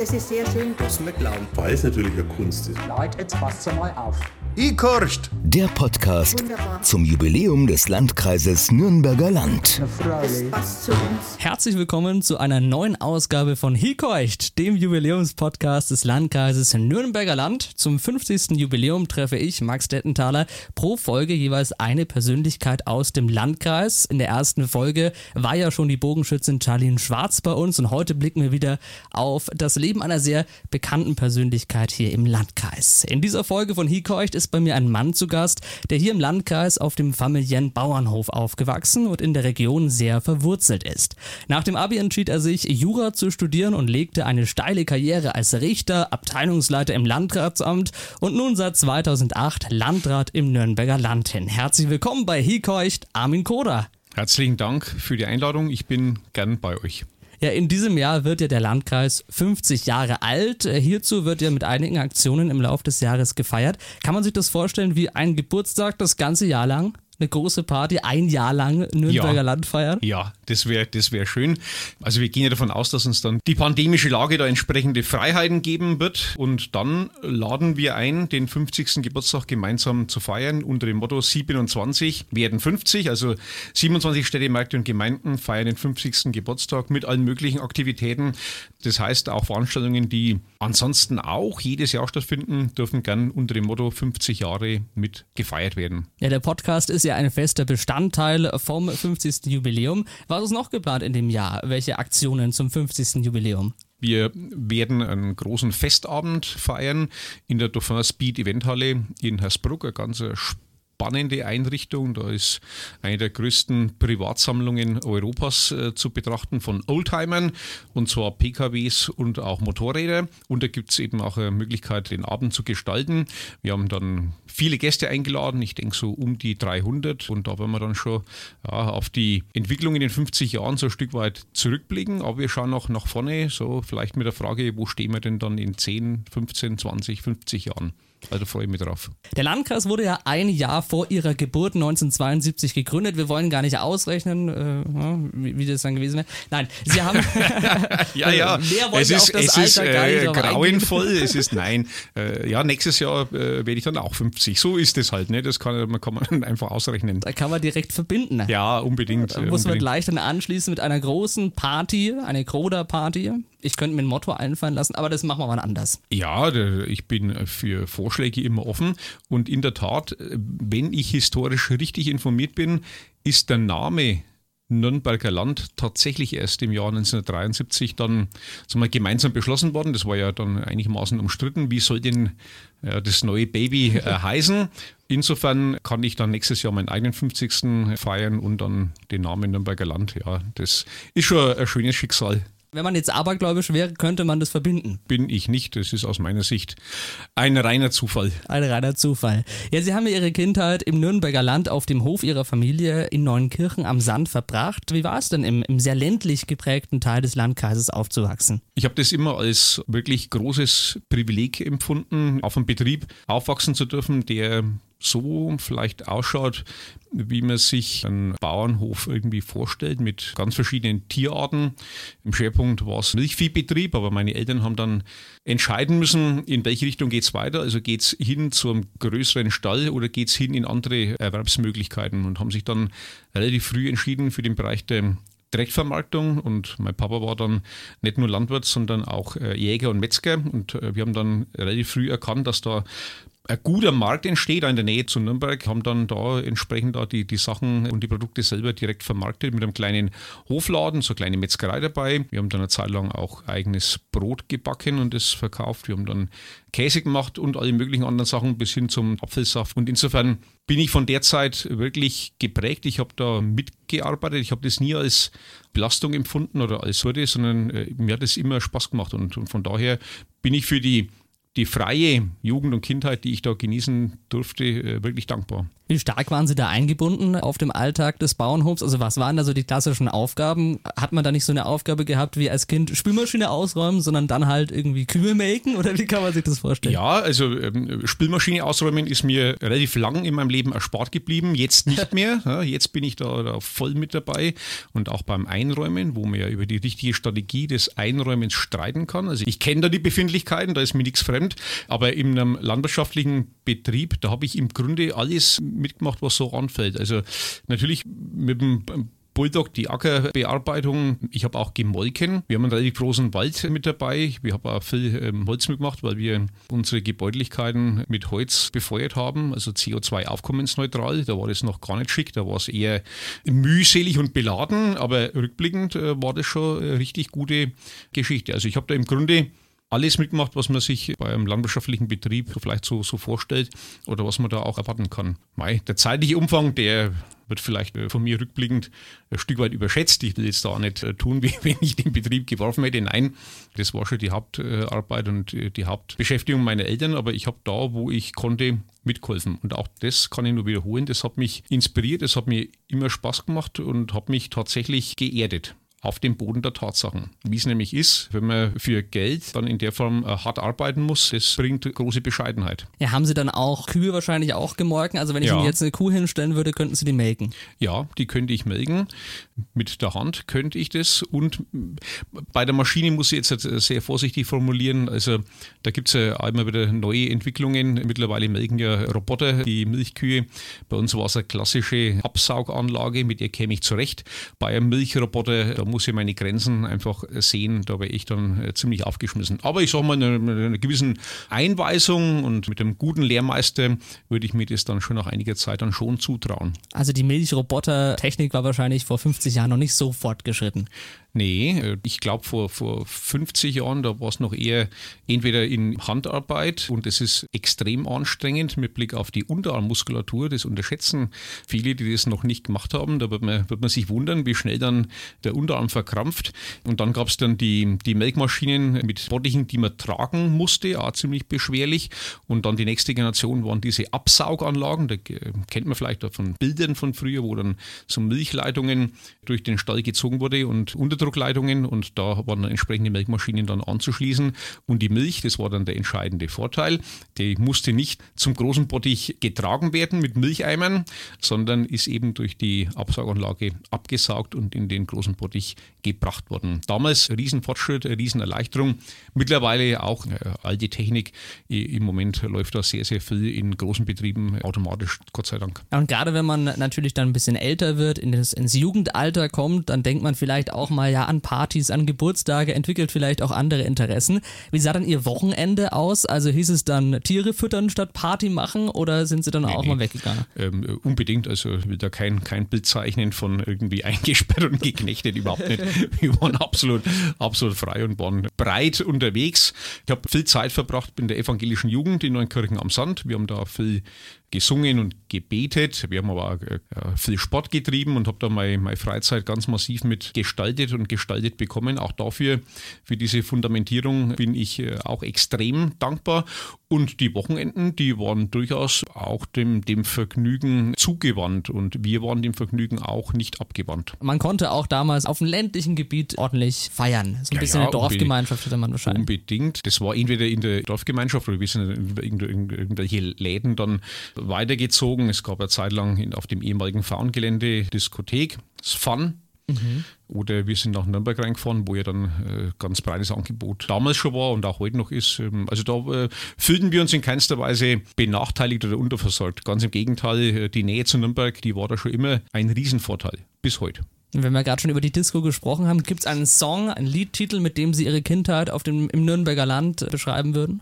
Das ist sehr schön. Das nicht glauben, weil es natürlich eine Kunst ist. Leute, jetzt passt mal auf. Ikorst. Der Podcast Wunderbar. zum Jubiläum des Landkreises Nürnberger Land. Herzlich willkommen zu einer neuen Ausgabe von Hikeucht, dem Jubiläumspodcast des Landkreises Nürnberger Land. Zum 50. Jubiläum treffe ich, Max Dettenthaler, pro Folge jeweils eine Persönlichkeit aus dem Landkreis. In der ersten Folge war ja schon die Bogenschützin Charlene Schwarz bei uns und heute blicken wir wieder auf das Leben einer sehr bekannten Persönlichkeit hier im Landkreis. In dieser Folge von Hikeucht ist bei mir ein Mann zu Gast, der hier im Landkreis auf dem familiären Bauernhof aufgewachsen und in der Region sehr verwurzelt ist. Nach dem Abi entschied er sich, Jura zu studieren und legte eine steile Karriere als Richter, Abteilungsleiter im Landratsamt und nun seit 2008 Landrat im Nürnberger Land hin. Herzlich willkommen bei Hikeucht, Armin Koda. Herzlichen Dank für die Einladung. Ich bin gern bei euch. Ja, in diesem Jahr wird ja der Landkreis 50 Jahre alt. Äh, Hierzu wird ja mit einigen Aktionen im Laufe des Jahres gefeiert. Kann man sich das vorstellen wie ein Geburtstag das ganze Jahr lang? Eine große Party, ein Jahr lang Nürnberger Ja. Land feiern? Ja, das wäre das wär schön. Also wir gehen ja davon aus, dass uns dann die pandemische Lage da entsprechende Freiheiten geben wird. Und dann laden wir ein, den 50. Geburtstag gemeinsam zu feiern unter dem Motto 27 werden 50. Also 27 Städte, Märkte und Gemeinden feiern den 50. Geburtstag mit allen möglichen Aktivitäten. Das heißt auch Veranstaltungen, die ansonsten auch jedes Jahr stattfinden, dürfen gern unter dem Motto 50 Jahre mit gefeiert werden. Ja, der Podcast ist ja ein fester Bestandteil vom 50. Jubiläum. Was ist noch geplant in dem Jahr? Welche Aktionen zum 50. Jubiläum? Wir werden einen großen Festabend feiern in der Dauphin Speed Eventhalle in Hersbruck. Eine ganz spannende Einrichtung. Da ist eine der größten Privatsammlungen Europas äh, zu betrachten von Oldtimern und zwar PKWs und auch Motorräder. Und da gibt es eben auch eine Möglichkeit, den Abend zu gestalten. Wir haben dann viele Gäste eingeladen, ich denke so um die 300 und da werden wir dann schon ja, auf die Entwicklung in den 50 Jahren so ein Stück weit zurückblicken, aber wir schauen auch nach vorne, so vielleicht mit der Frage, wo stehen wir denn dann in 10, 15, 20, 50 Jahren? Also freue ich mich drauf. Der Landkreis wurde ja ein Jahr vor ihrer Geburt 1972 gegründet. Wir wollen gar nicht ausrechnen, äh, wie, wie das dann gewesen wäre. Nein, Sie haben. Ja, ja, Mehr wollen es ist, auf das es ist Alter gar nicht äh, grauenvoll, es ist nein. Äh, ja, nächstes Jahr äh, werde ich dann auch 50. So ist es halt, ne? Das kann man, kann man einfach ausrechnen. Da kann man direkt verbinden. Ja, unbedingt. Da äh, muss man unbedingt. gleich dann anschließen mit einer großen Party, eine Kroder-Party. Ich könnte mir ein Motto einfallen lassen, aber das machen wir mal anders. Ja, ich bin für Vorschläge immer offen. Und in der Tat, äh, wenn ich historisch richtig informiert bin, ist der Name Nürnberger Land tatsächlich erst im Jahr 1973 dann sagen wir, gemeinsam beschlossen worden. Das war ja dann einigermaßen umstritten. Wie soll denn äh, das neue Baby äh, heißen? Insofern kann ich dann nächstes Jahr meinen eigenen 50. feiern und dann den Namen Nürnberger Land. Ja, das ist schon ein schönes Schicksal. Wenn man jetzt abergläubisch wäre, könnte man das verbinden. Bin ich nicht. Das ist aus meiner Sicht ein reiner Zufall. Ein reiner Zufall. Ja, Sie haben ja Ihre Kindheit im Nürnberger Land auf dem Hof Ihrer Familie in Neunkirchen am Sand verbracht. Wie war es denn im, im sehr ländlich geprägten Teil des Landkreises aufzuwachsen? Ich habe das immer als wirklich großes Privileg empfunden, auf einem Betrieb aufwachsen zu dürfen, der so vielleicht ausschaut, wie man sich einen Bauernhof irgendwie vorstellt, mit ganz verschiedenen Tierarten. Im Schwerpunkt war es Milchviehbetrieb, aber meine Eltern haben dann entscheiden müssen, in welche Richtung geht es weiter. Also geht es hin zu einem größeren Stall oder geht es hin in andere Erwerbsmöglichkeiten und haben sich dann relativ früh entschieden für den Bereich der Direktvermarktung und mein Papa war dann nicht nur Landwirt, sondern auch äh, Jäger und Metzger und äh, wir haben dann relativ früh erkannt, dass da ein guter Markt entsteht, in der Nähe zu Nürnberg, haben dann da entsprechend da die, die Sachen und die Produkte selber direkt vermarktet mit einem kleinen Hofladen, so eine kleine Metzgerei dabei. Wir haben dann eine Zeit lang auch eigenes Brot gebacken und das verkauft. Wir haben dann Käse gemacht und alle möglichen anderen Sachen bis hin zum Apfelsaft. Und insofern bin ich von der Zeit wirklich geprägt. Ich habe da mitgearbeitet. Ich habe das nie als Belastung empfunden oder als Hürde, sondern äh, mir hat es immer Spaß gemacht. Und, und von daher bin ich für die die freie Jugend und Kindheit, die ich da genießen durfte, äh, wirklich dankbar. Wie stark waren Sie da eingebunden auf dem Alltag des Bauernhofs? Also was waren da so die klassischen Aufgaben? Hat man da nicht so eine Aufgabe gehabt wie als Kind Spülmaschine ausräumen, sondern dann halt irgendwie Kühe melken oder wie kann man sich das vorstellen? Ja, also ähm, Spülmaschine ausräumen ist mir relativ lang in meinem Leben erspart geblieben. Jetzt nicht mehr. Ja, jetzt bin ich da, da voll mit dabei und auch beim Einräumen, wo man ja über die richtige Strategie des Einräumens streiten kann. Also ich kenne da die Befindlichkeiten, da ist mir nichts fremd, aber in einem landwirtschaftlichen Betrieb, da habe ich im Grunde alles mitgemacht, was so anfällt. Also natürlich mit dem Bulldog die Ackerbearbeitung. Ich habe auch gemolken. Wir haben einen relativ großen Wald mit dabei. Wir haben auch viel ähm, Holz mitgemacht, weil wir unsere Gebäudlichkeiten mit Holz befeuert haben, also CO2-aufkommensneutral. Da war das noch gar nicht schick, da war es eher mühselig und beladen, aber rückblickend äh, war das schon eine richtig gute Geschichte. Also ich habe da im Grunde alles mitgemacht, was man sich bei einem landwirtschaftlichen Betrieb vielleicht so, so vorstellt oder was man da auch erwarten kann. Mei, der zeitliche Umfang, der wird vielleicht äh, von mir rückblickend ein Stück weit überschätzt. Ich will jetzt da nicht äh, tun, wie wenn ich den Betrieb geworfen hätte. Nein, das war schon die Hauptarbeit und äh, die Hauptbeschäftigung meiner Eltern, aber ich habe da, wo ich konnte, mitgeholfen. Und auch das kann ich nur wiederholen. Das hat mich inspiriert, es hat mir immer Spaß gemacht und hat mich tatsächlich geerdet auf dem Boden der Tatsachen. Wie es nämlich ist, wenn man für Geld dann in der Form äh, hart arbeiten muss, das bringt große Bescheidenheit. Ja, haben Sie dann auch Kühe wahrscheinlich auch gemolken? Also wenn ich Ja. Ihnen jetzt eine Kuh hinstellen würde, könnten Sie die melken. Ja, die könnte ich melken. Mit der Hand könnte ich das. Und bei der Maschine muss ich jetzt halt sehr vorsichtig formulieren. Also da gibt es ja auch immer wieder neue Entwicklungen. Mittlerweile melken ja Roboter die Milchkühe. Bei uns war es eine klassische Absauganlage, mit der käme ich zurecht. Bei einem Milchroboter, da muss ich meine Grenzen einfach sehen. Da wäre ich dann äh, ziemlich aufgeschmissen. Aber ich sage mal, mit einer, gewissen Einweisung und mit einem guten Lehrmeister würde ich mir das dann schon nach einiger Zeit dann schon zutrauen. Also die Milchroboter-Technik war wahrscheinlich vor 50 Jahren noch nicht so fortgeschritten. Nee, äh, ich glaube vor, vor 50 Jahren, da war es noch eher entweder in Handarbeit und das ist extrem anstrengend mit Blick auf die Unterarmmuskulatur. Das unterschätzen viele, die das noch nicht gemacht haben. Da wird man, wird man sich wundern, wie schnell dann der Unterarm verkrampft. Und dann gab es dann die, die Melkmaschinen mit Bottichen, die man tragen musste, auch ziemlich beschwerlich. Und dann die nächste Generation waren diese Absauganlagen, da kennt man vielleicht auch von Bildern von früher, wo dann so Milchleitungen durch den Stall gezogen wurde und Unterdruckleitungen und da waren dann entsprechende Melkmaschinen dann anzuschließen. Und die Milch, das war dann der entscheidende Vorteil, die musste nicht zum großen Bottich getragen werden mit Milcheimern, sondern ist eben durch die Absauganlage abgesaugt und in den großen Bottich gebracht worden. Damals Riesenfortschritt, Riesenerleichterung. Mittlerweile auch äh, alte Technik. Im Moment läuft da sehr, sehr viel in großen Betrieben automatisch, Gott sei Dank. Ja, Und gerade wenn man natürlich dann ein bisschen älter wird, in das, ins Jugendalter kommt, dann denkt man vielleicht auch mal ja an Partys, an Geburtstage, entwickelt vielleicht auch andere Interessen. Wie sah dann Ihr Wochenende aus? Also hieß es dann Tiere füttern statt Party machen oder sind Sie dann auch nee. mal weggegangen? Ähm, äh, unbedingt, also ich will da kein, kein Bild zeichnen von irgendwie eingesperrt und geknechtet, überhaupt nicht. Wir waren absolut, absolut frei und waren breit unterwegs. Ich habe viel Zeit verbracht in der evangelischen Jugend in Neunkirchen am Sand. Wir haben da viel gesungen und gebetet. Wir haben aber auch äh, viel Sport getrieben und habe da meine, meine Freizeit ganz massiv mit gestaltet und gestaltet bekommen. Auch dafür, für diese Fundamentierung bin ich äh, auch extrem dankbar. Und die Wochenenden, die waren durchaus auch dem, dem Vergnügen zugewandt und wir waren dem Vergnügen auch nicht abgewandt. Man konnte auch damals auf dem ländlichen Gebiet ordentlich feiern. So ein Ja, bisschen ja, eine Dorfgemeinschaft hatte man wahrscheinlich. Unbedingt. Das war entweder in der Dorfgemeinschaft oder wir sind in irgend- irgend- irgendwelche Läden dann weitergezogen. Es gab eine Zeit lang auf dem ehemaligen Faungelände Diskothek, das Fun. Oder wir sind nach Nürnberg reingefahren, wo ja dann äh, ganz breites Angebot damals schon war und auch heute noch ist. Ähm, also da äh, fühlten wir uns in keinster Weise benachteiligt oder unterversorgt. Ganz im Gegenteil, äh, die Nähe zu Nürnberg, die war da schon immer ein Riesenvorteil. Bis heute. Wenn wir gerade schon über die Disco gesprochen haben, gibt es einen Song, einen Liedtitel, mit dem Sie Ihre Kindheit auf dem, im Nürnberger Land äh, beschreiben würden?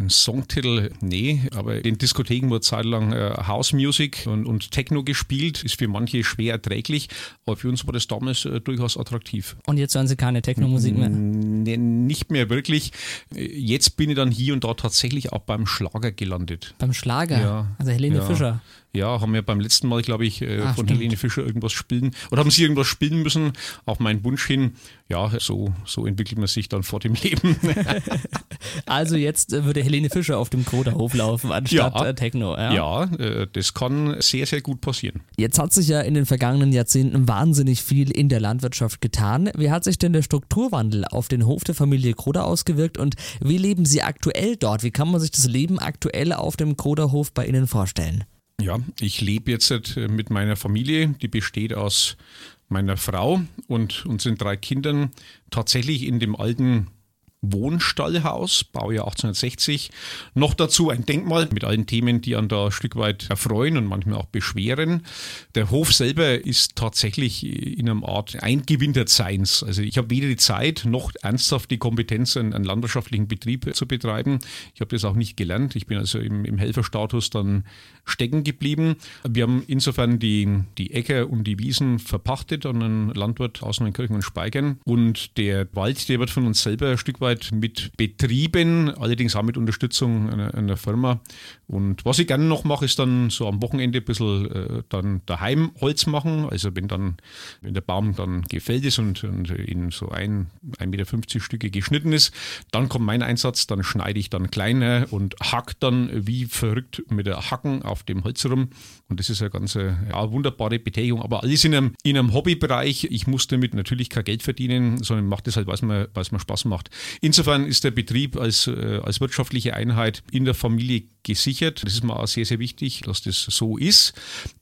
Ein Songtitel, nee, aber in Diskotheken wurde zeitlang äh, House Music und, und Techno gespielt, ist für manche schwer erträglich, aber für uns war das damals äh, durchaus attraktiv. Und jetzt hören Sie keine Techno-Musik mehr. Nee, nicht mehr wirklich. Äh, Jetzt bin ich dann hier und da tatsächlich auch beim Schlager gelandet. Beim Schlager, Ja, also Helene ja. Fischer. Ja, haben wir beim letzten Mal, glaube ich, äh, Ah, von stimmt. Helene Fischer irgendwas spielen. Oder haben sie irgendwas spielen müssen auf meinen Wunsch hin. Ja, so, so entwickelt man sich dann vor dem Leben. Also jetzt äh, würde Helene Fischer auf dem Kroderhof laufen anstatt Ja. äh, Techno. Ja? ja, äh, das kann sehr, sehr gut passieren. Jetzt hat sich ja in den vergangenen Jahrzehnten wahnsinnig viel in der Landwirtschaft getan. Wie hat sich denn der Strukturwandel auf den Hof der Familie Kroder ausgewirkt und wie leben Sie aktuell dort? Wie kann man sich das Leben aktuell auf dem Kroderhof bei Ihnen vorstellen? Ja, ich lebe jetzt äh, mit meiner Familie, die besteht aus meiner Frau und unseren drei Kindern. Tatsächlich in dem alten Wohnstallhaus, Baujahr 1860. Noch dazu ein Denkmal mit allen Themen, die an da ein Stück weit erfreuen und manchmal auch beschweren. Der Hof selber ist tatsächlich in einer Art Eingewintertseins. Also ich habe weder die Zeit noch ernsthaft die Kompetenz, einen, einen landwirtschaftlichen Betrieb zu betreiben. Ich habe das auch nicht gelernt. Ich bin also im, im Helferstatus dann stecken geblieben. Wir haben insofern die, die Äcker und die Wiesen verpachtet an einen Landwirt aus Neunkirchen und Speigern. Und der Wald, der wird von uns selber ein Stück weit mit betrieben, allerdings auch mit Unterstützung einer, einer Firma. Und was ich gerne noch mache, ist dann so am Wochenende ein bisschen äh, dann daheim Holz machen. Also wenn dann, wenn der Baum dann gefällt ist und, und in so ein, 1,50 Meter Stücke geschnitten ist, dann kommt mein Einsatz, dann schneide ich dann kleiner und hack dann wie verrückt mit der Hacken auf dem Holz rum. Und das ist eine ganz ja, wunderbare Betätigung, aber alles in einem, in einem Hobbybereich. Ich muss damit natürlich kein Geld verdienen, sondern mache das halt, weil es mir, weil es mir Spaß macht. Insofern ist der Betrieb als, äh, als wirtschaftliche Einheit in der Familie gesichert. Das ist mir auch sehr, sehr wichtig, dass das so ist.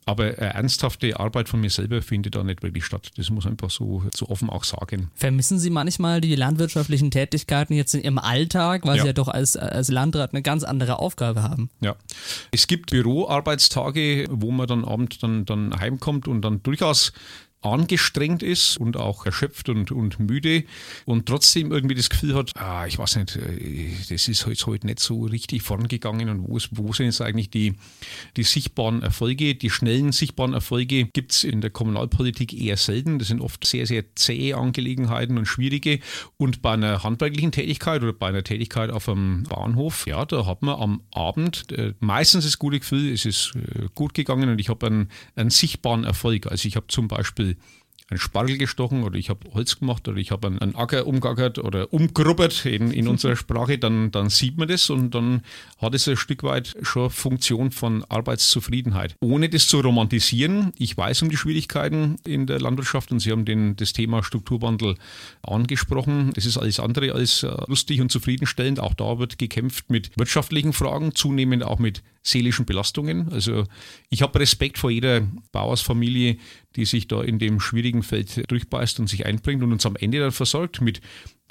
Aber ernsthafte Arbeit von mir selber findet da nicht wirklich statt. Das muss man einfach so, so offen auch sagen. Vermissen Sie manchmal die landwirtschaftlichen Tätigkeiten jetzt in Ihrem Alltag, weil Ja. Sie ja doch als, als Landrat eine ganz andere Aufgabe haben? Ja. Es gibt Büroarbeitstage, wo man dann abend dann, dann heimkommt und dann durchaus angestrengt ist und auch erschöpft und, und müde und trotzdem irgendwie das Gefühl hat, ah, ich weiß nicht, äh, das ist jetzt heute nicht so richtig vorangegangen und wo, ist, wo sind jetzt eigentlich die, die sichtbaren Erfolge, die schnellen sichtbaren Erfolge gibt es in der Kommunalpolitik eher selten. Das sind oft sehr, sehr zähe Angelegenheiten und schwierige und bei einer handwerklichen Tätigkeit oder bei einer Tätigkeit auf einem Bahnhof, ja, da hat man am Abend äh, meistens das gute Gefühl, es ist äh, gut gegangen und ich habe einen, einen sichtbaren Erfolg. Also ich habe zum Beispiel einen Spargel gestochen oder ich habe Holz gemacht oder ich habe einen, einen Acker umgackert oder umgrubbert in, in unserer Sprache, dann, dann sieht man das und dann hat es ein Stück weit schon Funktion von Arbeitszufriedenheit. Ohne das zu romantisieren, ich weiß um die Schwierigkeiten in der Landwirtschaft und Sie haben den, das Thema Strukturwandel angesprochen. Das ist alles andere als äh, lustig und zufriedenstellend. Auch da wird gekämpft mit wirtschaftlichen Fragen, zunehmend auch mit seelischen Belastungen. Also ich habe Respekt vor jeder Bauersfamilie, die sich da in dem schwierigen Feld durchbeißt und sich einbringt und uns am Ende dann versorgt mit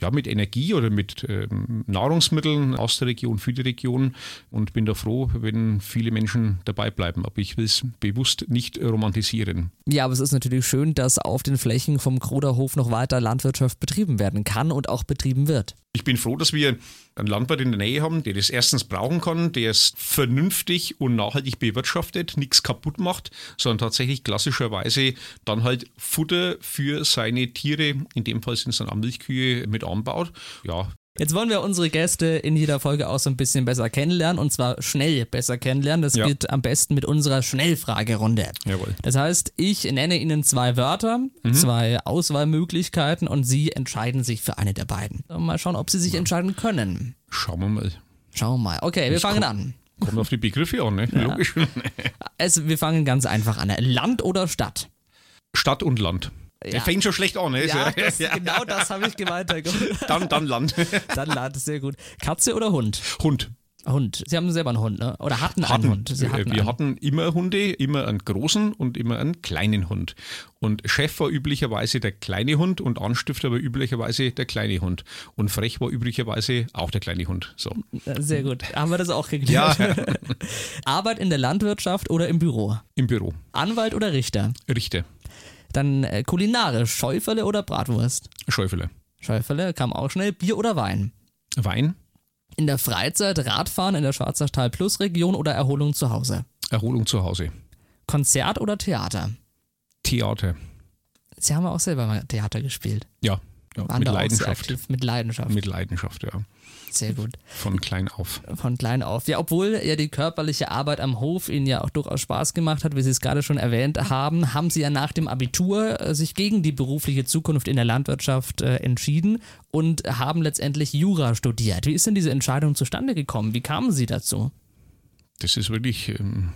ja, mit Energie oder mit ähm, Nahrungsmitteln aus der Region für die Region und bin da froh, wenn viele Menschen dabei bleiben. Aber ich will es bewusst nicht romantisieren. Ja, aber es ist natürlich schön, dass auf den Flächen vom Kroderhof noch weiter Landwirtschaft betrieben werden kann und auch betrieben wird. Ich bin froh, dass wir einen Landwirt in der Nähe haben, der das erstens brauchen kann, der es vernünftig und nachhaltig bewirtschaftet, nichts kaputt macht, sondern tatsächlich klassischerweise dann halt Futter für seine Tiere, in dem Fall sind es dann auch Milchkühe, mit anbaut. Ja, Jetzt wollen wir unsere Gäste in jeder Folge auch so ein bisschen besser kennenlernen und zwar schnell besser kennenlernen. Das Ja. geht am besten mit unserer Schnellfragerunde. jawohl. Das heißt, ich nenne Ihnen zwei Wörter, zwei Auswahlmöglichkeiten und Sie entscheiden sich für eine der beiden. Mal schauen, ob Sie sich entscheiden können. Schauen wir mal. Schauen wir mal. Okay, wir Das fangen an. Kommt auf die Begriffe an, ne? Logisch. Es, wir fangen ganz einfach an. Land oder Stadt? Stadt und Land. Ja. Der fängt schon schlecht an, ne? Ja, das, genau das habe ich gemeint. Dann, dann Land. Dann Land, sehr gut. Katze oder Hund? Hund. Hund. Sie haben selber einen Hund, ne? Oder hatten, einen Hund. Sie Äh, hatten wir einen. hatten immer Hunde, immer einen großen und immer einen kleinen Hund. Und Chef war üblicherweise der kleine Hund und Anstifter war üblicherweise der kleine Hund. Und frech war üblicherweise auch der kleine Hund. So. Sehr gut. Haben wir das auch geklärt? Ja, Arbeit in der Landwirtschaft oder im Büro? im Büro. Anwalt oder Richter? Richter. Dann äh, kulinarisch, Schäufele oder Bratwurst? Schäufele. Schäufele kam auch schnell. Bier oder Wein? Wein. In der Freizeit Radfahren in der Schwarzachtal Plus Region oder Erholung zu Hause? Erholung zu Hause. Konzert oder Theater? Theater. Sie haben auch selber mal Theater gespielt. Ja, Ja, mit Leidenschaft. aktiv, mit Leidenschaft. Mit Leidenschaft, ja. Sehr gut. Von klein auf. Von klein auf. Ja, obwohl ja die körperliche Arbeit am Hof Ihnen ja auch durchaus Spaß gemacht hat, wie Sie es gerade schon erwähnt haben, haben Sie ja nach dem Abitur äh, sich gegen die berufliche Zukunft in der Landwirtschaft äh, entschieden und haben letztendlich Jura studiert. Wie ist denn diese Entscheidung zustande gekommen? Wie kamen Sie dazu? Das ist wirklich ähm,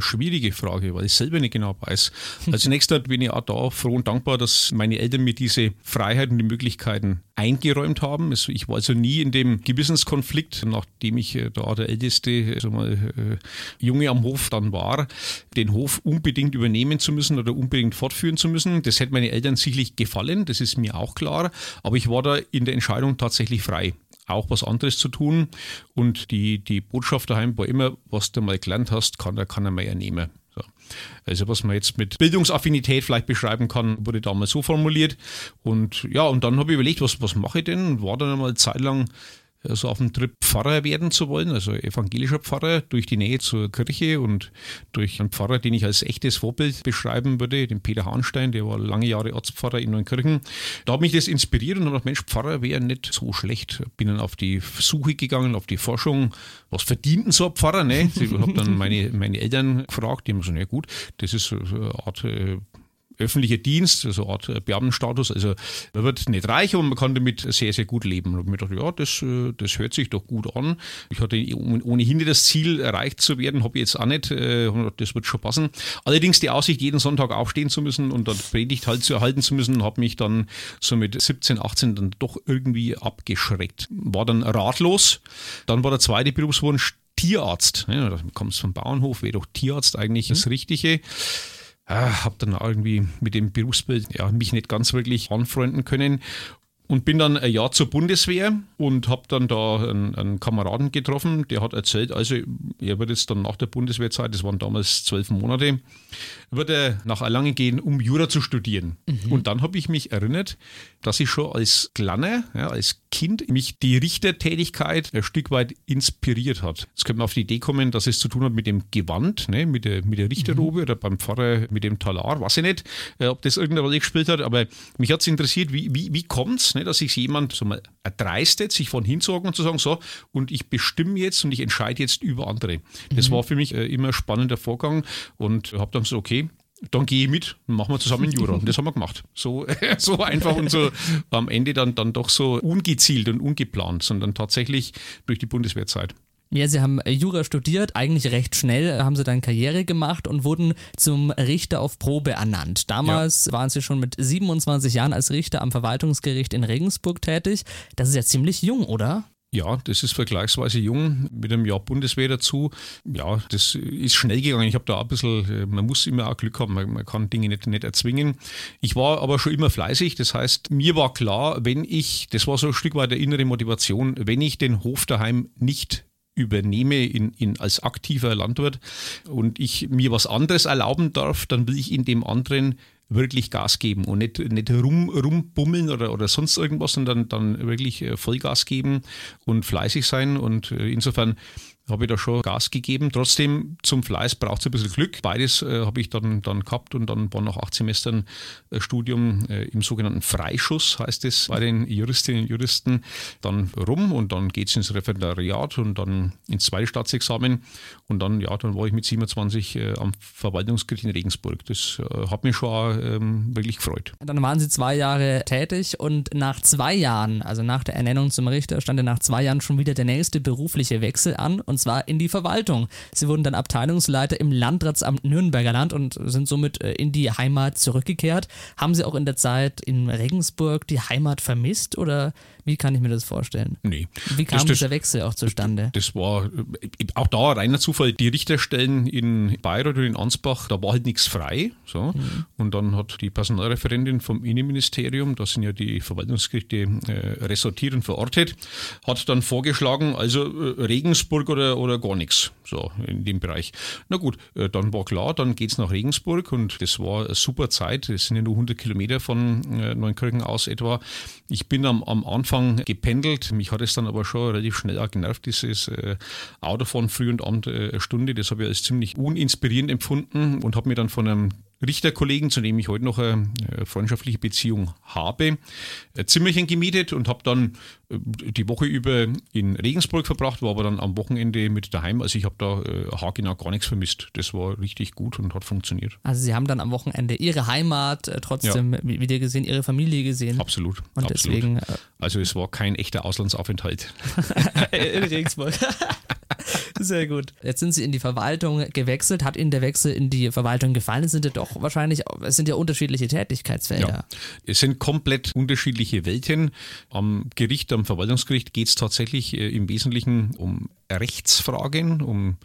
schwierige Frage, weil ich selber nicht genau weiß. Also zunächst bin ich auch da froh und dankbar, dass meine Eltern mir diese Freiheit und die Möglichkeiten eingeräumt haben. Also ich war also nie in dem Gewissenskonflikt, nachdem ich äh, da der älteste also mal, äh, Junge am Hof dann war, den Hof unbedingt übernehmen zu müssen oder unbedingt fortführen zu müssen. Das hätte meine Eltern sicherlich gefallen, das ist mir auch klar. Aber ich war da in der Entscheidung tatsächlich frei auch was anderes zu tun. Und die, die Botschaft daheim war immer, was du mal gelernt hast, kann der kann er mehr nehmen. So. Also was man jetzt mit Bildungsaffinität vielleicht beschreiben kann, wurde damals so formuliert. Und ja, und dann habe ich überlegt, was, was mache ich denn? Und war dann einmal zeitlang so auf dem Trip Pfarrer werden zu wollen, also evangelischer Pfarrer, durch die Nähe zur Kirche und durch einen Pfarrer, den ich als echtes Vorbild beschreiben würde, den Peter Hahnstein, der war lange Jahre Ortspfarrer in Neunkirchen. Da hat mich das inspiriert und habe gedacht, Mensch, Pfarrer wäre nicht so schlecht. Bin dann auf die Suche gegangen, auf die Forschung. Was verdient denn so ein Pfarrer? Ne? Ich habe dann meine, meine Eltern gefragt, die haben so, na gut, das ist eine Art äh, öffentlicher Dienst, also eine Art Beamtenstatus. Also man wird nicht reich, aber man kann damit sehr, sehr gut leben. Und ich dachte, ja, das, äh, das hört sich doch gut an. Ich hatte ohnehin das Ziel, erreicht zu werden, habe ich jetzt auch nicht. Äh, das wird schon passen. Allerdings die Aussicht, jeden Sonntag aufstehen zu müssen und dann Predigt halt zu erhalten zu müssen, hat mich dann so mit 17, 18 dann doch irgendwie abgeschreckt. War dann ratlos. Dann war der zweite Berufswunsch Tierarzt. Ja, da kommst vom Bauernhof, wäre doch Tierarzt eigentlich das Richtige ah, habe dann irgendwie mit dem Berufsbild ja, mich nicht ganz wirklich anfreunden können und bin dann ein Jahr zur Bundeswehr und habe dann da einen, einen, Kameraden getroffen, der hat erzählt, also er wird jetzt dann nach der Bundeswehrzeit, das waren damals zwölf Monate, wird er nach Erlangen gehen, um Jura zu studieren. Mhm. Und dann habe ich mich erinnert, dass ich schon als Kleiner, ja, als Kind, mich die Richtertätigkeit ein Stück weit inspiriert hat. Jetzt könnte man auf die Idee kommen, dass es zu tun hat mit dem Gewand, ne, mit, der, mit der Richterrobe mhm. oder beim Pfarrer mit dem Talar, weiß ich nicht, äh, ob das irgendeine Rolle gespielt hat, aber mich hat es interessiert, wie, wie, wie kommt es, ne, dass sich jemand so mal erdreistet, sich von hinzuhocken und zu sagen, so, und ich bestimme jetzt und ich entscheide jetzt über andere. Das mhm. war für mich äh, immer ein spannender Vorgang und habe dann so, okay, dann gehe ich mit und machen wir zusammen Jura. Und das haben wir gemacht. So, so einfach und so am Ende dann, dann doch so ungezielt und ungeplant, sondern tatsächlich durch die Bundeswehrzeit. Ja, Sie haben Jura studiert, eigentlich recht schnell haben Sie dann Karriere gemacht und wurden zum Richter auf Probe ernannt. Damals ja. waren Sie schon mit 27 Jahren als Richter am Verwaltungsgericht in Regensburg tätig. Das ist ja ziemlich jung, oder? Ja, das ist vergleichsweise jung mit einem Jahr Bundeswehr dazu. Ja, das ist schnell gegangen. Ich habe da ein bisschen, äh, man muss immer auch Glück haben, man, kann Dinge nicht, nicht erzwingen. Ich war aber schon immer fleißig. Das heißt, mir war klar, wenn ich, das war so ein Stück weit der innere Motivation, wenn ich den Hof daheim nicht übernehme in, in, als aktiver Landwirt und ich mir was anderes erlauben darf, dann will ich in dem anderen wirklich Gas geben und nicht, nicht rum, rumbummeln oder, oder sonst irgendwas, sondern dann wirklich äh, Vollgas geben und fleißig sein. Und äh, insofern habe ich da schon Gas gegeben. Trotzdem, zum Fleiß braucht es ein bisschen Glück. Beides äh, habe ich dann, dann gehabt und dann war nach acht Semestern äh, Studium äh, im sogenannten Freischuss, heißt es bei den Juristinnen und Juristen, dann rum und dann geht es ins Referendariat und dann ins zweite Staatsexamen und dann, ja, dann war ich mit 27 äh, am Verwaltungsgericht in Regensburg. Das äh, hat mich schon ähm, wirklich gefreut. Dann waren Sie zwei Jahre tätig und nach zwei Jahren, also nach der Ernennung zum Richter, stand nach zwei Jahren schon wieder der nächste berufliche Wechsel an und zwar in die Verwaltung. Sie wurden dann Abteilungsleiter im Landratsamt Nürnberger Land und sind somit äh, in die Heimat zurückgekehrt. Haben Sie auch in der Zeit in Regensburg die Heimat vermisst oder wie kann ich mir das vorstellen? Nee. Wie kam das, dieser Wechsel auch zustande? Das war äh, auch da reiner Zufall. Die Richterstellen in Bayreuth und in Ansbach, da war halt nichts frei. So. Mhm. Und dann hat die Personalreferentin vom Innenministerium, da sind ja die Verwaltungsgerichte äh, ressortiert und verortet, hat dann vorgeschlagen, also äh, Regensburg oder, oder gar nichts. So, in dem Bereich. Na gut, äh, dann war klar, dann geht es nach Regensburg und das war eine super Zeit. Das sind ja nur 100 Kilometer von äh, Neunkirchen aus etwa. Ich bin am, am Anfang gependelt. Mich hat es dann aber schon relativ schnell auch genervt, dieses äh, Autofahren früh und abend äh, eine Stunde. Das habe ich als ziemlich uninspirierend empfunden und habe mir dann von einem Richterkollegen, zu dem ich heute noch eine freundschaftliche Beziehung habe, ein Zimmerchen gemietet und habe dann äh, die Woche über in Regensburg verbracht, war aber dann am Wochenende mit daheim. Also ich habe da äh, haargenau gar nichts vermisst. Das war richtig gut und hat funktioniert. Also Sie haben dann am Wochenende Ihre Heimat äh, trotzdem Ja. wieder gesehen, Ihre Familie gesehen. Absolut. Und absolut. deswegen äh, Also es war kein echter Auslandsaufenthalt. in Regensburg. Sehr gut. Jetzt sind Sie in die Verwaltung gewechselt. Hat Ihnen der Wechsel in die Verwaltung gefallen? Es sind ja doch wahrscheinlich, es sind ja unterschiedliche Tätigkeitsfelder. Ja. Es sind komplett unterschiedliche Welten. Am Gericht, am Verwaltungsgericht geht es tatsächlich äh, im Wesentlichen um Rechtsfragen, um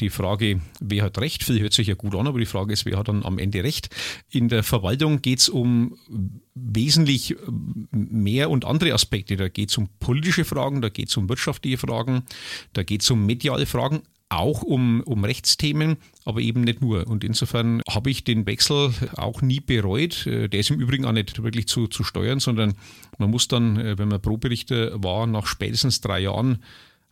die Frage, wer hat Recht, viel hört sich ja gut an, aber die Frage ist, wer hat dann am Ende Recht. In der Verwaltung geht es um wesentlich mehr und andere Aspekte. Da geht es um politische Fragen, da geht es um wirtschaftliche Fragen, da geht es um mediale Fragen, auch um, um Rechtsthemen, aber eben nicht nur. Und insofern habe ich den Wechsel auch nie bereut. Äh, Der ist im Übrigen auch nicht wirklich zu, zu steuern, sondern man muss dann, äh, wenn man Proberichter war, nach spätestens drei Jahren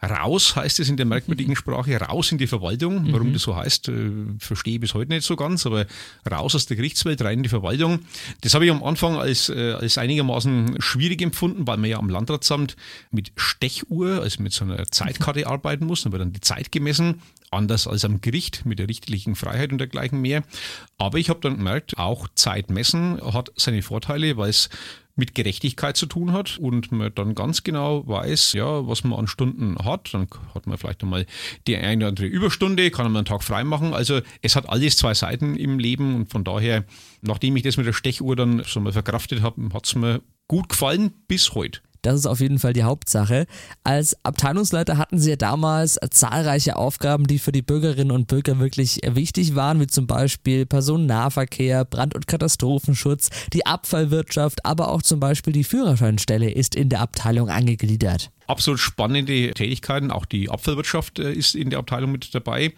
Raus heißt es in der merkwürdigen Sprache, raus in die Verwaltung. Warum das so heißt, äh, verstehe ich bis heute nicht so ganz, aber raus aus der Gerichtswelt, rein in die Verwaltung. Das habe ich am Anfang als, äh, als einigermaßen schwierig empfunden, weil man ja am Landratsamt mit Stechuhr, also mit so einer Zeitkarte arbeiten muss. Dann wird dann die Zeit gemessen, anders als am Gericht mit der richterlichen Freiheit und dergleichen mehr. Aber ich habe dann gemerkt, auch Zeit messen hat seine Vorteile, weil es mit Gerechtigkeit zu tun hat und man dann ganz genau weiß, ja, was man an Stunden hat. Dann hat man vielleicht einmal die eine oder andere Überstunde, kann man einen Tag frei machen. Also es hat alles zwei Seiten im Leben und von daher, nachdem ich das mit der Stechuhr dann so mal verkraftet habe, hat es mir gut gefallen bis heute. Das ist auf jeden Fall die Hauptsache. Als Abteilungsleiter hatten Sie ja damals zahlreiche Aufgaben, die für die Bürgerinnen und Bürger wirklich wichtig waren, wie zum Beispiel Personennahverkehr, Brand- und Katastrophenschutz, die Abfallwirtschaft, aber auch zum Beispiel die Führerscheinstelle ist in der Abteilung angegliedert. Absolut spannende Tätigkeiten. Auch die Abfallwirtschaft äh, ist in der Abteilung mit dabei.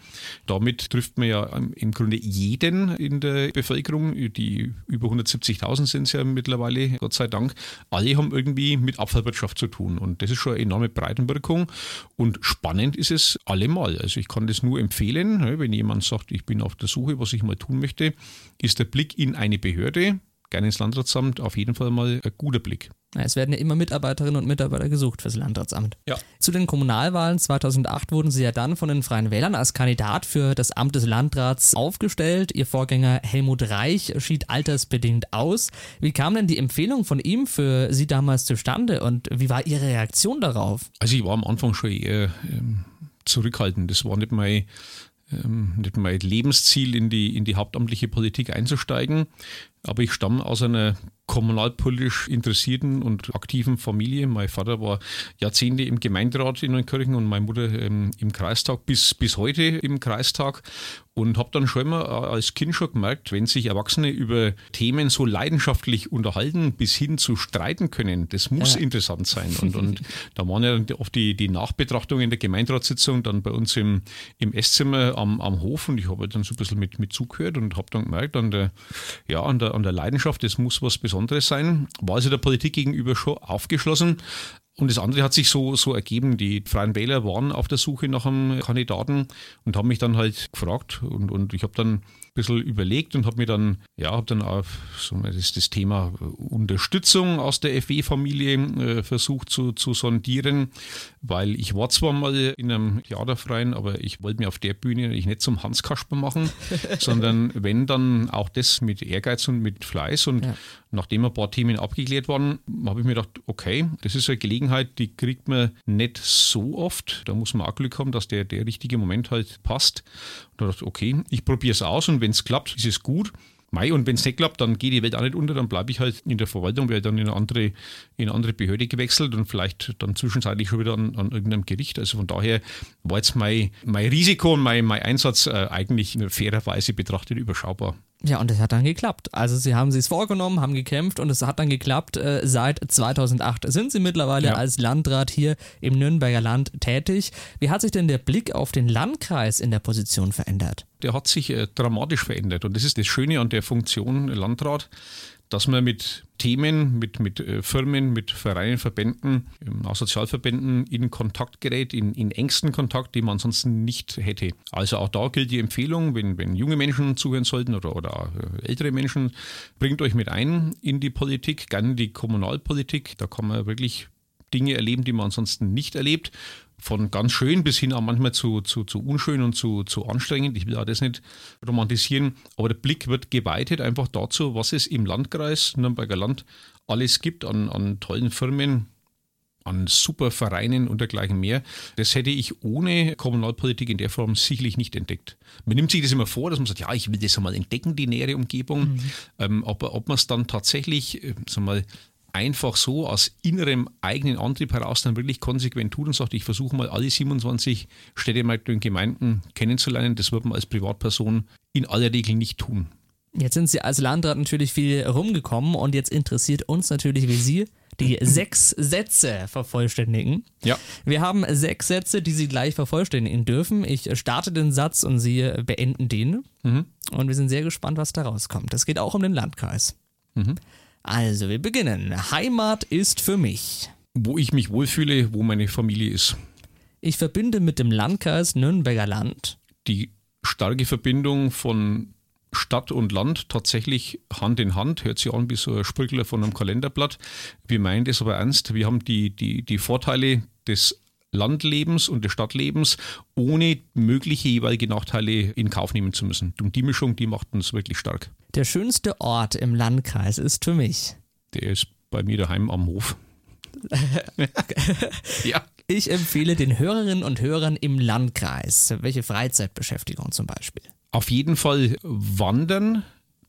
Damit trifft man ja ähm, im Grunde jeden in der Bevölkerung. Die über 170.000 sind es ja mittlerweile, Gott sei Dank. Alle haben irgendwie mit Abfallwirtschaft zu tun. Und das ist schon eine enorme Breitenwirkung. Und spannend ist es allemal. Also ich kann das nur empfehlen, ne, wenn jemand sagt, ich bin auf der Suche, was ich mal tun möchte, ist der Blick in eine Behörde, gerne ins Landratsamt, auf jeden Fall mal ein guter Blick. Es werden ja immer Mitarbeiterinnen und Mitarbeiter gesucht fürs Landratsamt. Ja. Zu den Kommunalwahlen 2008 wurden sie ja dann von den Freien Wählern als Kandidat für das Amt des Landrats aufgestellt. Ihr Vorgänger Helmut Reich schied altersbedingt aus. Wie kam denn die Empfehlung von ihm für Sie damals zustande und wie war Ihre Reaktion darauf? Also ich war am Anfang schon eher ähm, zurückhaltend. Das war nicht mein, ähm, nicht mein Lebensziel, in die, in die hauptamtliche Politik einzusteigen. Aber ich stamme aus einer kommunalpolitisch interessierten und aktiven Familie. Mein Vater war Jahrzehnte im Gemeinderat in Neunkirchen und meine Mutter ähm, im Kreistag, bis, bis heute im Kreistag. Und habe dann schon immer äh, als Kind schon gemerkt, wenn sich Erwachsene über Themen so leidenschaftlich unterhalten, bis hin zu streiten können, das muss Ja. interessant sein. Und, und da waren ja oft die, die Nachbetrachtungen der Gemeinderatssitzung dann bei uns im, im Esszimmer am, am Hof und ich habe dann so ein bisschen mit, mit zugehört und habe dann gemerkt, an der, ja, an der, an der Leidenschaft, das muss was Besonderes sein. War also der Politik gegenüber schon aufgeschlossen. Und das andere hat sich so, so ergeben. Die Freien Wähler waren auf der Suche nach einem Kandidaten und haben mich dann halt gefragt. Und, und ich habe dann bisschen überlegt und habe mir dann, ja, habe dann auch so das, das Thema Unterstützung aus der FW-Familie äh, versucht zu, zu sondieren, weil ich war zwar mal in einem Theaterfreien, aber ich wollte mir auf der Bühne nicht zum Hans Kasper machen, sondern wenn dann auch das mit Ehrgeiz und mit Fleiß und Ja. Nachdem ein paar Themen abgeklärt waren, habe ich mir gedacht, okay, das ist eine Gelegenheit, die kriegt man nicht so oft. Da muss man auch Glück haben, dass der, der richtige Moment halt passt. Und da dachte ich, okay, ich probiere es aus und wenn es klappt, ist es gut. Mei, und wenn es nicht klappt, dann geht die Welt auch nicht unter, dann bleibe ich halt in der Verwaltung, werde dann in eine andere, in eine andere Behörde gewechselt und vielleicht dann zwischenzeitlich schon wieder an, an irgendeinem Gericht. Also von daher war jetzt mein, mein Risiko und mein, mein Einsatz äh, eigentlich fairerweise betrachtet überschaubar. Ja, und es hat dann geklappt. Also sie haben sich vorgenommen, haben gekämpft und es hat dann geklappt. Äh, seit 2008 sind sie mittlerweile Ja. als Landrat hier im Nürnberger Land tätig. Wie hat sich denn der Blick auf den Landkreis in der Position verändert? der hat sich äh, dramatisch verändert. Und das ist das Schöne an der Funktion Landrat, dass man mit Themen, mit, mit äh, Firmen, mit Vereinen, Verbänden, ähm, auch Sozialverbänden in Kontakt gerät, in, in engsten Kontakt, den man ansonsten nicht hätte. Also auch da gilt die Empfehlung, wenn, wenn junge Menschen zuhören sollten oder, oder äh, ältere Menschen, bringt euch mit ein in die Politik, gerne die Kommunalpolitik. Da kann man wirklich Dinge erleben, die man ansonsten nicht erlebt. Von ganz schön bis hin auch manchmal zu, zu, zu unschön und zu, zu anstrengend. Ich will auch das nicht romantisieren, aber der Blick wird geweitet einfach dazu, was es im Landkreis Nürnberger Land alles gibt an, an tollen Firmen, an super Vereinen und dergleichen mehr. Das hätte ich ohne Kommunalpolitik in der Form sicherlich nicht entdeckt. Man nimmt sich das immer vor, dass man sagt, ja, ich will das einmal entdecken, die nähere Umgebung. Mhm. Ähm, aber ob man es dann tatsächlich, äh, sag mal, einfach so aus innerem eigenen Antrieb heraus dann wirklich konsequent tut und sagt, ich versuche mal alle 27 Städte und Gemeinden kennenzulernen, das wird man als Privatperson in aller Regel nicht tun. Jetzt sind Sie als Landrat natürlich viel rumgekommen und jetzt interessiert uns natürlich, wie Sie die sechs Sätze vervollständigen. Ja. Wir haben sechs Sätze, die Sie gleich vervollständigen dürfen. Ich starte den Satz und Sie beenden den. Mhm. Und wir sind sehr gespannt, was da rauskommt. Es geht auch um den Landkreis. Mhm. Also, wir beginnen. Heimat ist für mich. Wo ich mich wohlfühle, wo meine Familie ist. Ich verbinde mit dem Landkreis Nürnberger Land. Die starke Verbindung von Stadt und Land tatsächlich Hand in Hand, hört sich an wie so ein Sprügler von einem Kalenderblatt. Wir meinen das aber ernst. Wir haben die, die, die Vorteile des Landlebens und des Stadtlebens, ohne mögliche jeweilige Nachteile in Kauf nehmen zu müssen. Und die Mischung, die macht uns wirklich stark. Der schönste Ort im Landkreis ist für mich. Der ist bei mir daheim am Hof. ja. Ich empfehle den Hörerinnen und Hörern im Landkreis, welche Freizeitbeschäftigung zum Beispiel. Auf jeden Fall wandern,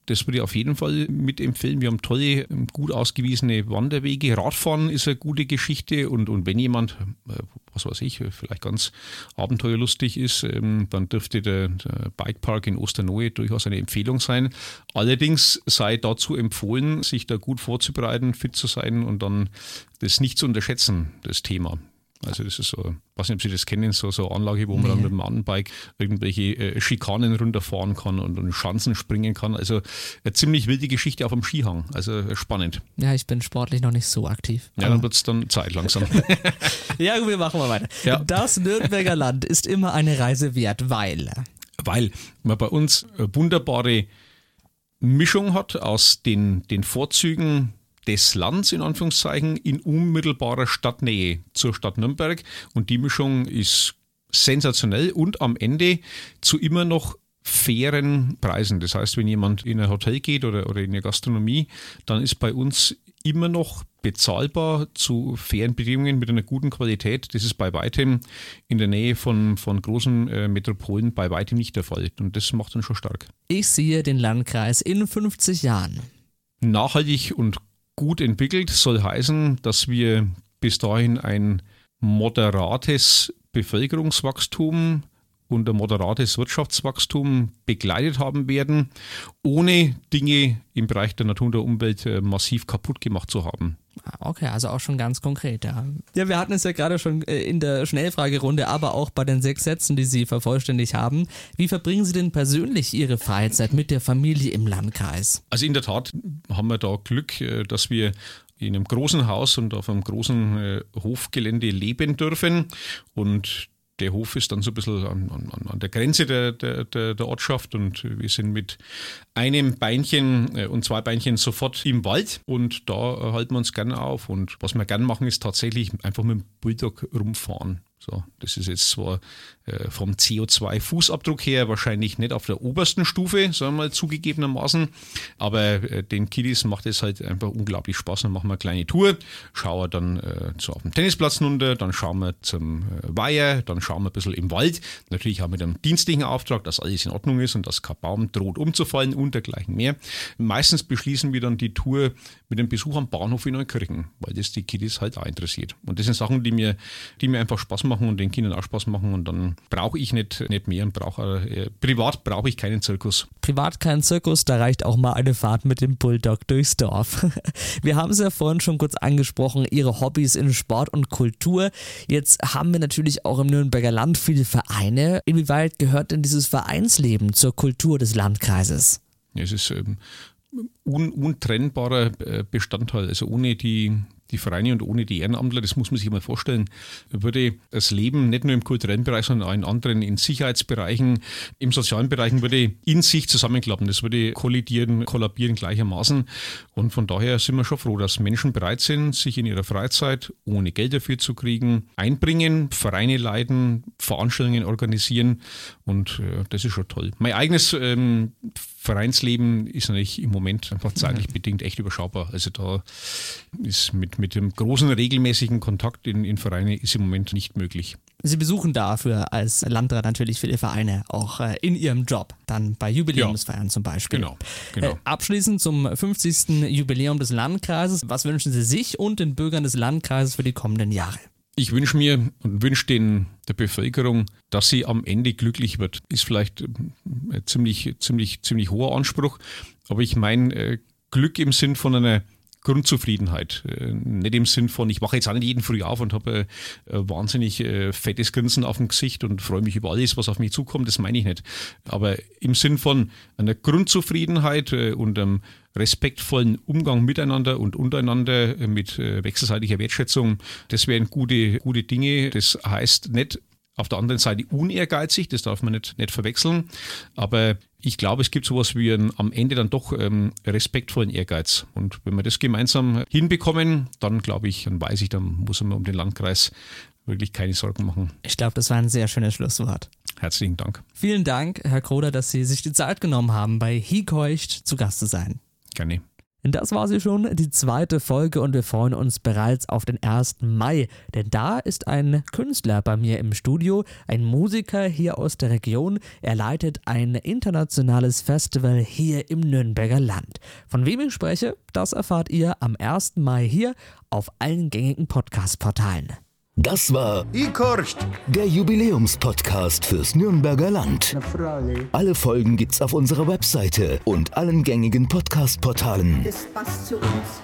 das würde ich auf jeden Fall mitempfehlen. Wir haben tolle, gut ausgewiesene Wanderwege. Radfahren ist eine gute Geschichte und, und wenn jemand, äh, was weiß ich, vielleicht ganz abenteuerlustig ist, ähm, dann dürfte der, der Bikepark in Osternohe durchaus eine Empfehlung sein. Allerdings sei dazu empfohlen, sich da gut vorzubereiten, fit zu sein und dann das nicht zu unterschätzen, das Thema. Also das ist so, ich weiß nicht, ob Sie das kennen, so, so eine Anlage, wo man nee. dann mit dem Mountainbike irgendwelche äh, Schikanen runterfahren kann und, und Schanzen springen kann. Also eine ziemlich wilde Geschichte auf dem Skihang. Also spannend. Ja, ich bin sportlich noch nicht so aktiv. Ja, dann wird es dann Zeit langsam. ja, gut, wir machen mal weiter. Ja. Das Nürnberger Land ist immer eine Reise wert, weil... Weil man bei uns eine wunderbare Mischung hat aus den, den Vorzügen des Landes in Anführungszeichen in unmittelbarer Stadtnähe zur Stadt Nürnberg. Und die Mischung ist sensationell und am Ende zu immer noch fairen Preisen. Das heißt, wenn jemand in ein Hotel geht oder, oder in eine Gastronomie, dann ist bei uns immer noch bezahlbar zu fairen Bedingungen mit einer guten Qualität. Das ist bei weitem in der Nähe von, von großen äh, Metropolen bei weitem nicht der Fall. Und das macht uns schon stark. Ich sehe den Landkreis in 50 Jahren. Nachhaltig und gut entwickelt, soll heißen, dass wir bis dahin ein moderates Bevölkerungswachstum und ein moderates Wirtschaftswachstum begleitet haben werden, ohne Dinge im Bereich der Natur und der Umwelt äh, massiv kaputt gemacht zu haben. Ah, okay, also auch schon ganz konkret, ja. Ja, wir hatten es ja gerade schon äh, in der Schnellfragerunde, aber auch bei den sechs Sätzen, die Sie vervollständigt haben. Wie verbringen Sie denn persönlich Ihre Freizeit mit der Familie im Landkreis? Also in der Tat haben wir da Glück, äh, dass wir in einem großen Haus und auf einem großen Hofgelände leben dürfen und der Hof ist dann so ein bisschen an, an, an der Grenze der, der, der, Ortschaft und wir sind mit einem Beinchen äh, und zwei Beinchen sofort im Wald und da halten wir uns gerne auf. Und was wir gerne machen, ist tatsächlich einfach mit dem Bulldog rumfahren. So, das ist jetzt zwar äh, vom CO2-Fußabdruck her wahrscheinlich nicht auf der obersten Stufe, sagen wir mal zugegebenermaßen, aber äh, den Kiddies macht es halt einfach unglaublich Spaß. Dann machen wir eine kleine Tour, schauen dann äh, so auf dem Tennisplatz runter, dann schauen wir zum äh, Weiher, dann schauen wir ein bisschen im Wald. Natürlich auch mit einem dienstlichen Auftrag, dass alles in Ordnung ist und dass kein Baum droht umzufallen und dergleichen mehr. Meistens beschließen wir dann die Tour mit einem Besuch am Bahnhof in Neukirchen, weil das die Kiddies halt auch interessiert. Und das sind Sachen, die mir, die mir einfach Spaß machen und den Kindern auch Spaß machen und dann brauche ich nicht, nicht mehr und brauche äh, privat brauche ich keinen Zirkus. Privat keinen Zirkus, da reicht auch mal eine Fahrt mit dem Bulldog durchs Dorf. Wir haben es ja vorhin schon kurz angesprochen, ihre Hobbys in Sport und Kultur. Jetzt haben wir natürlich auch im Nürnberger Land viele Vereine. Inwieweit gehört denn dieses Vereinsleben zur Kultur des Landkreises? Es ist ähm, un, untrennbarer äh, Bestandteil. Also ohne die, die Vereine und ohne die Ehrenamtler, das muss man sich mal vorstellen, würde das Leben nicht nur im kulturellen Bereich, sondern auch in anderen, in Sicherheitsbereichen, im sozialen Bereichen, würde in sich zusammenklappen. Das würde kollidieren, kollabieren gleichermaßen. Und von daher sind wir schon froh, dass Menschen bereit sind, sich in ihrer Freizeit, ohne Geld dafür zu kriegen, einbringen, Vereine leiten, Veranstaltungen organisieren. Und äh, das ist schon toll. Mein eigenes ähm, Vereinsleben ist natürlich im Moment einfach zeitlich bedingt echt überschaubar. Also da ist mit, mit dem großen regelmäßigen Kontakt in, in Vereine ist im Moment nicht möglich. Sie besuchen dafür als Landrat natürlich viele Vereine, auch äh, in Ihrem Job, dann bei Jubiläumsfeiern ja. zum Beispiel. Genau, genau. Äh, abschließend zum 50. Jubiläum des Landkreises. Was wünschen Sie sich und den Bürgern des Landkreises für die kommenden Jahre? Ich wünsche mir und wünsche den der Bevölkerung, dass sie am Ende glücklich wird. Ist vielleicht ein äh, ziemlich, ziemlich, ziemlich hoher Anspruch, aber ich meine äh, Glück im Sinn von einer Grundzufriedenheit. Äh, nicht im Sinn von, ich wache jetzt auch nicht jeden Früh auf und habe ein wahnsinnig fettes Grinsen auf dem Gesicht und freue mich über alles, was auf mich zukommt. Das meine ich nicht. Aber im Sinn von einer Grundzufriedenheit und einem respektvollen Umgang miteinander und untereinander mit wechselseitiger Wertschätzung, das wären gute, gute Dinge. Das heißt nicht auf der anderen Seite unehrgeizig, das darf man nicht, nicht verwechseln. Aber ich glaube, es gibt sowas wie einen am Ende dann doch ähm, respektvollen Ehrgeiz. Und wenn wir das gemeinsam hinbekommen, dann glaube ich, dann weiß ich, dann muss man um den Landkreis wirklich keine Sorgen machen. Ich glaube, das war ein sehr schönes Schlusswort. Herzlichen Dank. Vielen Dank, Herr Kroder, dass Sie sich die Zeit genommen haben, bei Hikeucht zu Gast zu sein. Gerne. Das war sie schon, die zweite Folge und wir freuen uns bereits auf den 1. Mai, denn da ist ein Künstler bei mir im Studio, ein Musiker hier aus der Region. Er leitet ein internationales Festival hier im Nürnberger Land. Von wem ich spreche, das erfahrt ihr am 1. Mai hier auf allen gängigen Podcast-Portalen. Das war Ikorcht. der Jubiläumspodcast fürs Nürnberger Land. Alle Folgen gibt's auf unserer Webseite und allen gängigen Podcast-Portalen. Das passt zu uns.